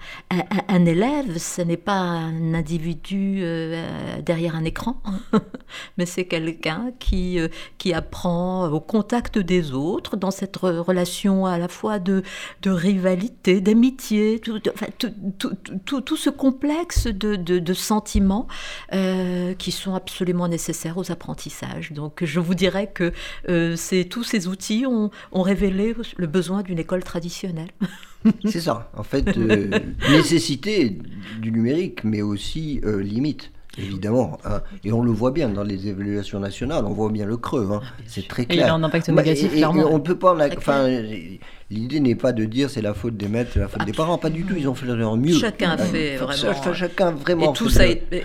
Speaker 4: un, élève, ce n'est pas un individu euh, derrière un écran, mais c'est quelqu'un qui, euh, qui apprend au contact des autres, dans cette relation à la fois de, de rivalité, d'amitié, tout, tout, tout, ce complexe de, de, sentiments euh, qui sont absolument nécessaires aux apprentissages. Donc je vous dirais que tous ces outils ont, ont révélé le besoin d'une école traditionnelle
Speaker 3: C'est ça, en fait, euh, nécessité du numérique, mais aussi euh, limite. Évidemment, hein. et on le voit bien dans les évaluations nationales, on voit bien le creux, hein. ah, c'est très clair.
Speaker 2: il y a un impact négatif, clairement.
Speaker 3: on peut pas, l'idée n'est pas de dire c'est la faute des maîtres, c'est la faute des parents, pas du tout. Ils ont fait leur mieux.
Speaker 4: Chacun a fait vraiment.
Speaker 3: chacun vraiment.
Speaker 4: Et tous,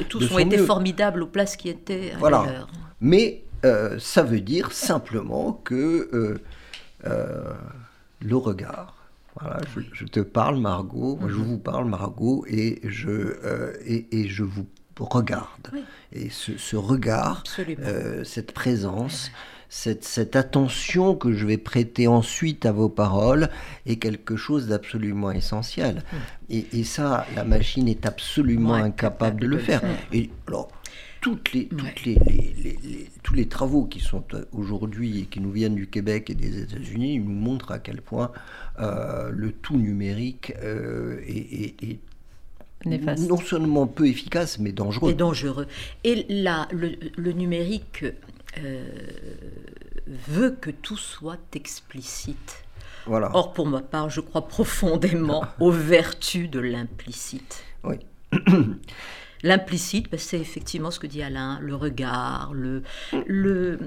Speaker 4: tous ont été formidables aux places qui étaient. À
Speaker 3: voilà. Mais euh, ça veut dire simplement que le regard voilà, je, te parle, Margot, je mhm. vous parle, Margot, et je, euh, et, je vous regarde. Et ce, regard, euh, cette présence, cette, cette, attention que je vais prêter ensuite à vos paroles est quelque chose d'absolument essentiel. Et, et, ça, la machine est absolument incapable de le faire. Et alors, toutes les, toutes les, tous les travaux qui sont euh, aujourd'hui et qui nous viennent du Québec et des États-Unis nous montrent à quel point le tout numérique euh, est, non seulement peu efficace, mais dangereux.
Speaker 4: Et dangereux. Et là, le, le numérique veut que tout soit explicite. Voilà. Or, pour ma part, je crois profondément aux vertus de l'implicite.
Speaker 3: Oui.
Speaker 4: L'implicite, ben, c'est effectivement ce que dit Alain, le regard, le, le,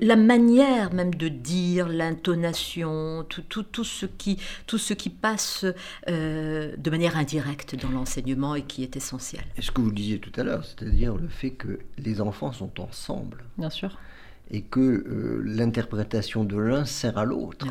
Speaker 4: la manière même de dire, l'intonation, tout, tout, tout, ce qui, tout ce qui passe euh, de manière indirecte dans l'enseignement et qui est essentiel.
Speaker 3: Et ce que vous disiez tout à l'heure, c'est-à-dire le fait que les enfants sont ensemble.
Speaker 2: Bien sûr.
Speaker 3: Et que euh, l'interprétation de l'un sert à l'autre.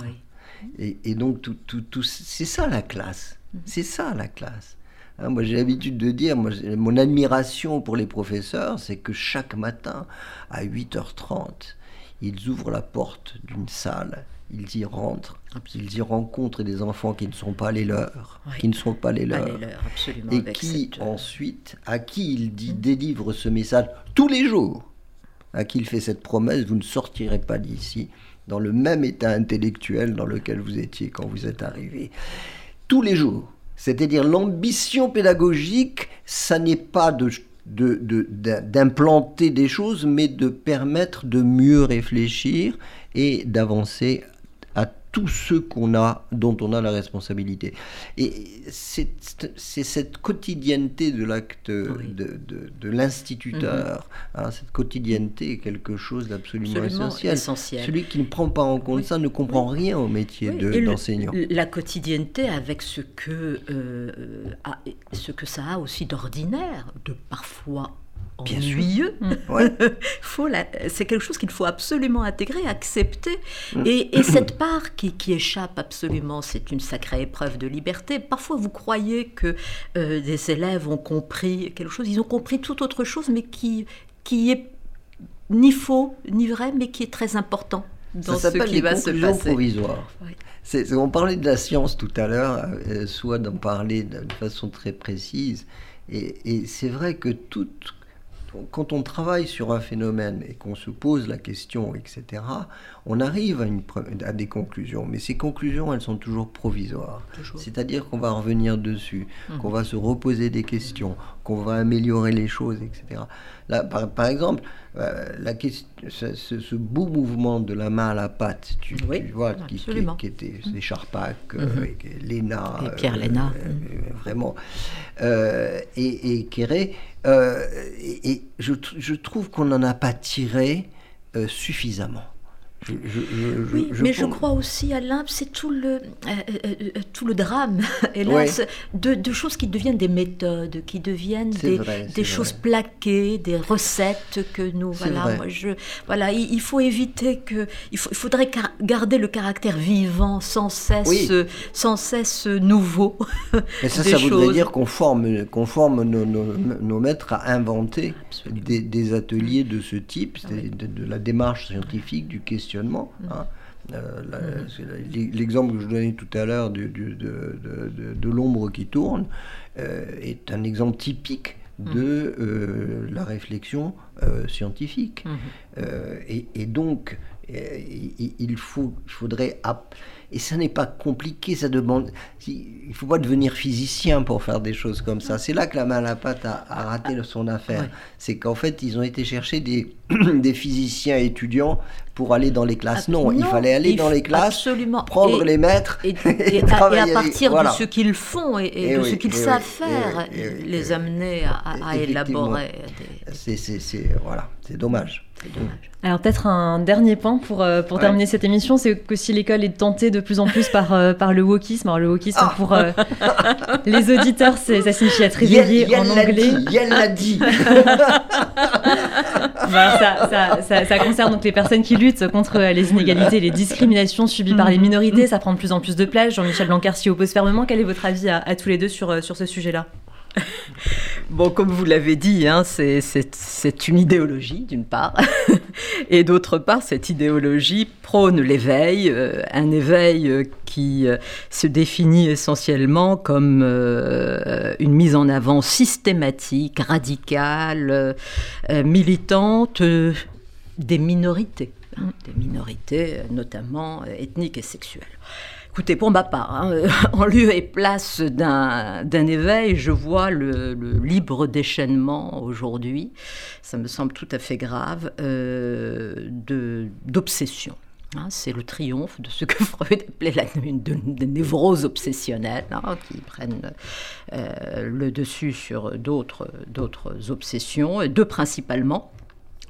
Speaker 3: Et, et, donc, tout, tout, tout c'est ça la classe. Mhm. C'est ça la classe. Hein, moi j'ai l'habitude de dire, mon admiration pour les professeurs, c'est que chaque matin, à 8h30, ils ouvrent la porte d'une salle, ils y rentrent, ils y rencontrent des enfants qui ne sont pas les leurs, qui ne sont pas les leurs, et qui euh, ensuite, à qui il dit, mhm. délivre ce message tous les jours, à qui il fait cette promesse, vous ne sortirez pas d'ici dans le même état intellectuel dans lequel vous étiez quand vous êtes arrivé. Tous les jours. C'est-à-dire l'ambition pédagogique, ça n'est pas d'implanter des choses, mais de permettre de mieux réfléchir et d'avancer tous ceux qu'on a, dont on a la responsabilité. Et c'est cette quotidienneté de l'acte de, de, l'instituteur, mhm. hein, cette quotidienneté est quelque chose d'absolument essentiel. Celui qui ne prend pas en compte ça ne comprend rien au métier d'enseignant.
Speaker 4: la quotidienneté avec ce que, euh, ce que ça a aussi d'ordinaire, de parfois ennuyeux. faut c'est quelque chose qu'il faut absolument intégrer, accepter. Mm. Et, cette part qui, échappe absolument, c'est une sacrée épreuve de liberté. Parfois, vous croyez que euh, des élèves ont compris quelque chose, ils ont compris tout autre chose, mais qui, qui est ni faux ni vrai, mais qui est très important dans ce qui va se passer.
Speaker 3: provisoires. on parlait de la science tout à l'heure, euh, soit d'en parler de façon très précise. Et, et c'est vrai que toute quand on travaille sur un phénomène et qu'on se pose la question, etc., on arrive à, une, à, des conclusions. Mais ces conclusions, elles sont toujours provisoires. C'est-à-dire qu'on va revenir dessus, mmh. qu'on va se reposer des questions, qu'on va améliorer les choses, etc. Là, par, exemple, euh, la question, ce, beau mouvement de la main à la patte, tu, vois, qui, qui, était mmh. Charpak, euh, mmh. Léna,
Speaker 4: et Pierre Léna,
Speaker 3: euh, vraiment, et, et Kéré, et, je, je, trouve qu'on n'en a pas tiré suffisamment
Speaker 4: oui, mais je crois aussi, Alain, c'est tout le, euh, euh, euh, tout le drame, hélas, de, choses qui deviennent des méthodes, qui deviennent des, choses plaquées, des recettes que nous. Voilà, moi, je, voilà il, faut éviter que. Il, faudrait garder le caractère vivant, sans cesse, sans cesse nouveau.
Speaker 3: Mais ça, ça voudrait dire qu'on forme, qu'on forme nos, nos, maîtres à inventer des, ateliers de ce type, de, de, la démarche scientifique, du questionnement Hein. Euh, l'exemple que je donnais tout à l'heure de, de, l'ombre qui tourne euh, est un exemple typique de euh, la réflexion scientifique. Mmh. Et, donc, il, faut, il faudrait et ça n'est pas compliqué, ça demande. Il ne faut pas devenir physicien pour faire des choses comme ça. C'est là que la main à la pâte a, raté son affaire. C'est qu'en fait, ils ont été chercher des, des physiciens étudiants pour aller dans les classes. Non, il fallait aller dans les classes, prendre les maîtres
Speaker 4: et, et, et, à, partir de ce qu'ils font et, de ce qu'ils savent faire, les amener à, élaborer.
Speaker 3: C'est voilà, c'est dommage.
Speaker 2: Alors peut-être un dernier point pour, euh, pour terminer cette émission, c'est que si l'école est tentée de plus en plus par, euh, par le wokisme, alors le wokisme ah. pour euh, les auditeurs, ça signifie être réveillé en anglais.
Speaker 3: Elle l'a dit.
Speaker 2: ça, ça, ça, concerne donc les personnes qui luttent contre les inégalités et les discriminations subies par les minorités. Ça prend de plus en plus de place. Jean-Michel Blanquer s'y oppose fermement. Quel est votre avis à, à tous les deux sur, sur ce sujet-là?
Speaker 4: Bon, comme vous l'avez dit, hein, c'est une idéologie, d'une part, et d'autre part, cette idéologie prône l'éveil, euh, un éveil euh, qui euh, se définit essentiellement comme une mise en avant systématique, radicale, militante des minorités, des minorités notamment ethniques et sexuelles. Écoutez, pour ma part, hein, en lieu et place d'un éveil, je vois le, libre déchaînement aujourd'hui, ça me semble tout à fait grave, euh, d'obsession. Hein. c'est le triomphe de ce que Freud appelait la, des névroses obsessionnelles, hein, qui prennent euh, le dessus sur d'autres obsessions, deux principalement.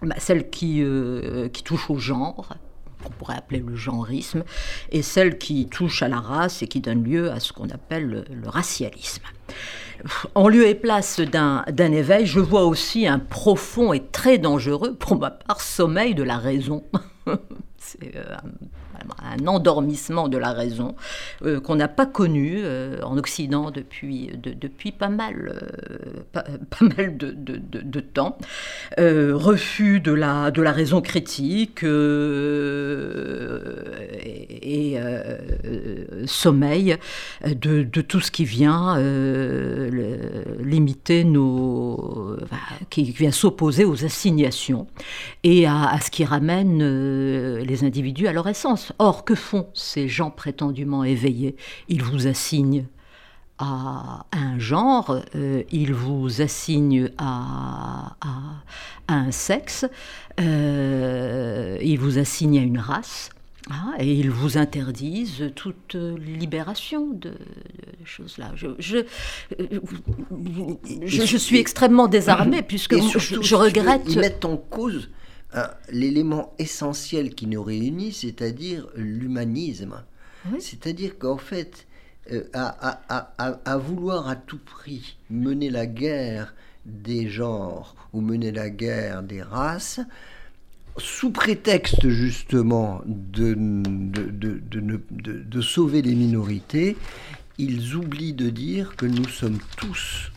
Speaker 4: Bah, celle qui, euh, qui touche au genre, qu'on pourrait appeler le genrisme, et celle qui touche à la race et qui donne lieu à ce qu'on appelle le, racialisme. En lieu et place d'un éveil, je vois aussi un profond et très dangereux, pour ma part, sommeil de la raison. c'est un, endormissement de la raison qu'on n'a pas connu en Occident depuis, depuis pas mal, pas, mal de, de, temps. refus de la, de la raison critique et, sommeil de, tout ce qui vient limiter nos. qui vient s'opposer aux assignations et à, ce qui ramène euh, les individus à leur essence. Or, que font ces gens prétendument éveillés? Ils vous assignent à un genre, euh, ils vous assignent à, un sexe, euh, ils vous assignent à une race, ah, et ils vous interdisent toute libération de, choses là. Je, je, je, suis extrêmement désarmé puisque je, regrette.
Speaker 3: Ils mettent en cause euh, l'élément essentiel qui nous réunit, c'est-à-dire l'humanisme. C'est-à-dire qu'en fait, euh, à, à, à, vouloir à tout prix mener la guerre des genres ou mener la guerre des races, sous prétexte justement de, de, de, de, sauver les minorités, ils oublient de dire que nous sommes tous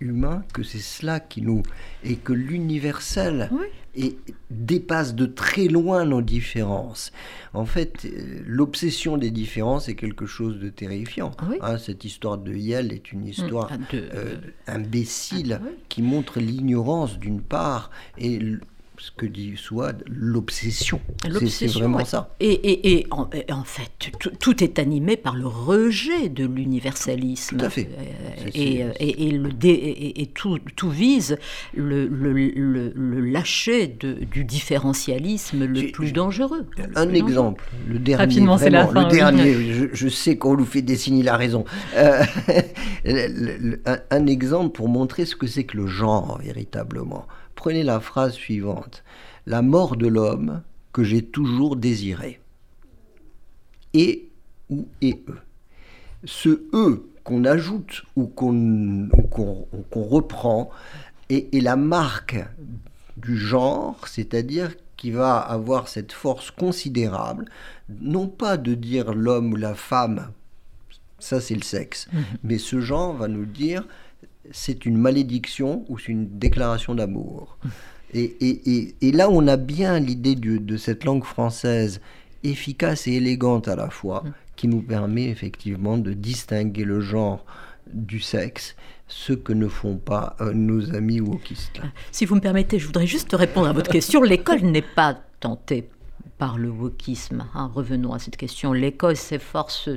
Speaker 3: humains, que c'est cela qui nous... et que l'universel et dépasse de très loin nos différences. En fait, euh, l'obsession des différences est quelque chose de terrifiant. Hein, cette histoire de Yale est une histoire mm. ah, euh, imbécile ah, qui montre l'ignorance d'une part et ce que dit Swad, l'obsession. C'est vraiment ça.
Speaker 4: Et, en, fait, tout, est animé par le rejet de l'universalisme.
Speaker 3: Tout à fait.
Speaker 4: Et, le et, tout, tout, vise le, le, lâcher de, du différentialisme le plus dangereux.
Speaker 3: Un exemple, le dernier. Rapidement, c'est la fin. Le dernier, je, sais qu'on nous fait dessiner la raison. Euh, un, un exemple pour montrer ce que c'est que le genre, véritablement. Prenez la phrase suivante. La mort de l'homme que j'ai toujours désiré. Et ou et eux. Ce eux qu'on ajoute ou qu'on reprend est, est, la marque du genre, c'est-à-dire qui va avoir cette force considérable, non pas de dire l'homme ou la femme, ça c'est le sexe, mmh. mais ce genre va nous dire c'est une malédiction ou c'est une déclaration d'amour. Et, là, on a bien l'idée de cette langue française efficace et élégante à la fois, qui nous permet effectivement de distinguer le genre du sexe, ce que ne font pas euh, nos amis wokistes.
Speaker 4: Si vous me permettez, je voudrais juste répondre à votre question. L'école n'est pas tentée par le wokisme. Hein. Revenons à cette question. L'école s'efforce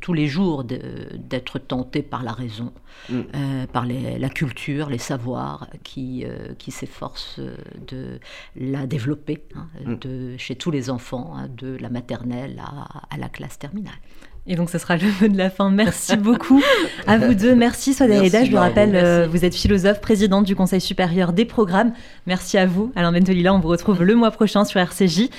Speaker 4: tous les jours d'être tentée par la raison, mm. euh, par la culture, les savoirs, qui, euh, qui s'efforcent de la développer hein, mm. de, chez tous les enfants, hein, de la maternelle à, la classe terminale.
Speaker 2: Et donc, ce sera le mot de la fin. Merci beaucoup à vous deux. Merci, Soda Je vous rappelle, euh, vous êtes philosophe, présidente du Conseil supérieur des programmes. Merci à vous, Alain Bentolila. On vous retrouve le mois prochain sur RCJ.